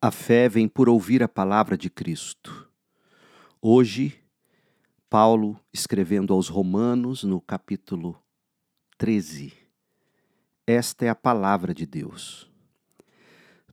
A fé vem por ouvir a palavra de Cristo. Hoje, Paulo, escrevendo aos Romanos, no capítulo 13, esta é a palavra de Deus.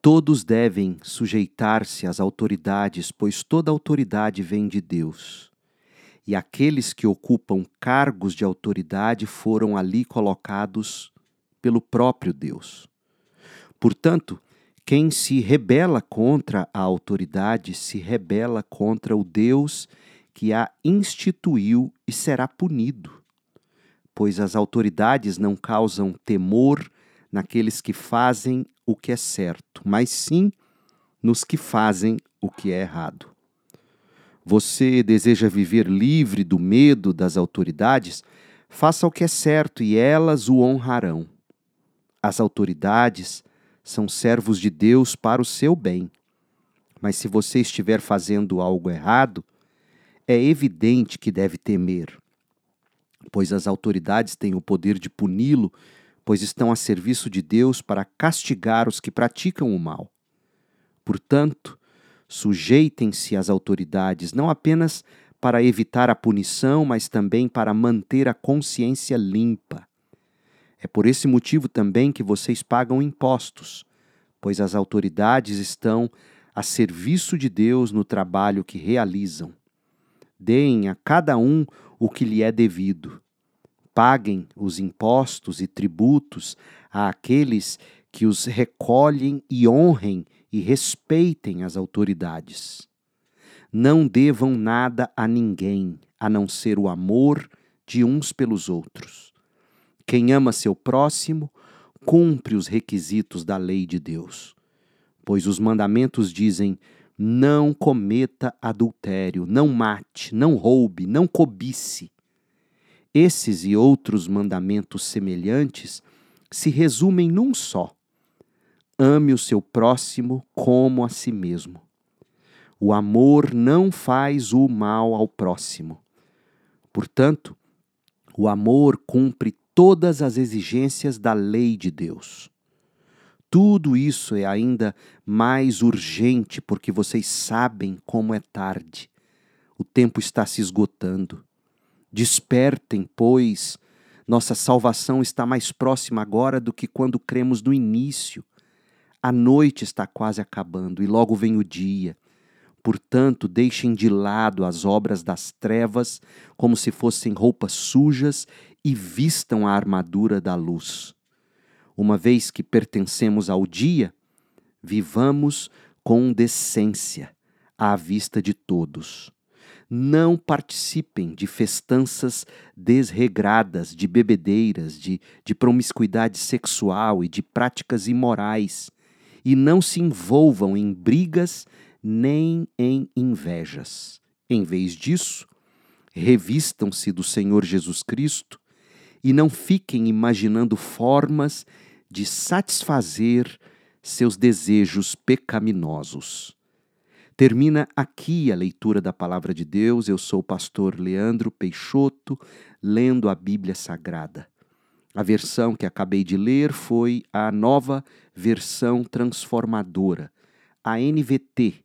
Todos devem sujeitar-se às autoridades, pois toda autoridade vem de Deus. E aqueles que ocupam cargos de autoridade foram ali colocados pelo próprio Deus. Portanto, quem se rebela contra a autoridade se rebela contra o Deus que a instituiu e será punido. Pois as autoridades não causam temor naqueles que fazem o que é certo, mas sim nos que fazem o que é errado. Você deseja viver livre do medo das autoridades? Faça o que é certo e elas o honrarão. As autoridades são servos de Deus para o seu bem. Mas se você estiver fazendo algo errado, é evidente que deve temer, pois as autoridades têm o poder de puni-lo, pois estão a serviço de Deus para castigar os que praticam o mal. Portanto, sujeitem-se às autoridades não apenas para evitar a punição, mas também para manter a consciência limpa. É por esse motivo também que vocês pagam impostos, pois as autoridades estão a serviço de Deus no trabalho que realizam. Deem a cada um o que lhe é devido. Paguem os impostos e tributos àqueles que os recolhem e honrem e respeitem as autoridades. Não devam nada a ninguém, a não ser o amor de uns pelos outros. Quem ama seu próximo cumpre os requisitos da lei de Deus. Pois os mandamentos dizem: não cometa adultério, não mate, não roube, não cobice. Esses e outros mandamentos semelhantes se resumem num só: ame o seu próximo como a si mesmo. O amor não faz o mal ao próximo. Portanto, o amor cumpre todas as exigências da lei de Deus. Tudo isso é ainda mais urgente porque vocês sabem como é tarde. O tempo está se esgotando. Despertem, pois, nossa salvação está mais próxima agora do que quando cremos no início. A noite está quase acabando e logo vem o dia. Portanto, deixem de lado as obras das trevas como se fossem roupas sujas e vistam a armadura da luz. Uma vez que pertencemos ao dia, vivamos com decência à vista de todos. Não participem de festanças desregradas, de bebedeiras, de, de promiscuidade sexual e de práticas imorais, e não se envolvam em brigas nem em invejas. Em vez disso, revistam-se do Senhor Jesus Cristo e não fiquem imaginando formas de satisfazer seus desejos pecaminosos. Termina aqui a leitura da palavra de Deus. Eu sou o pastor Leandro Peixoto, lendo a Bíblia Sagrada. A versão que acabei de ler foi a nova versão transformadora, a NVT,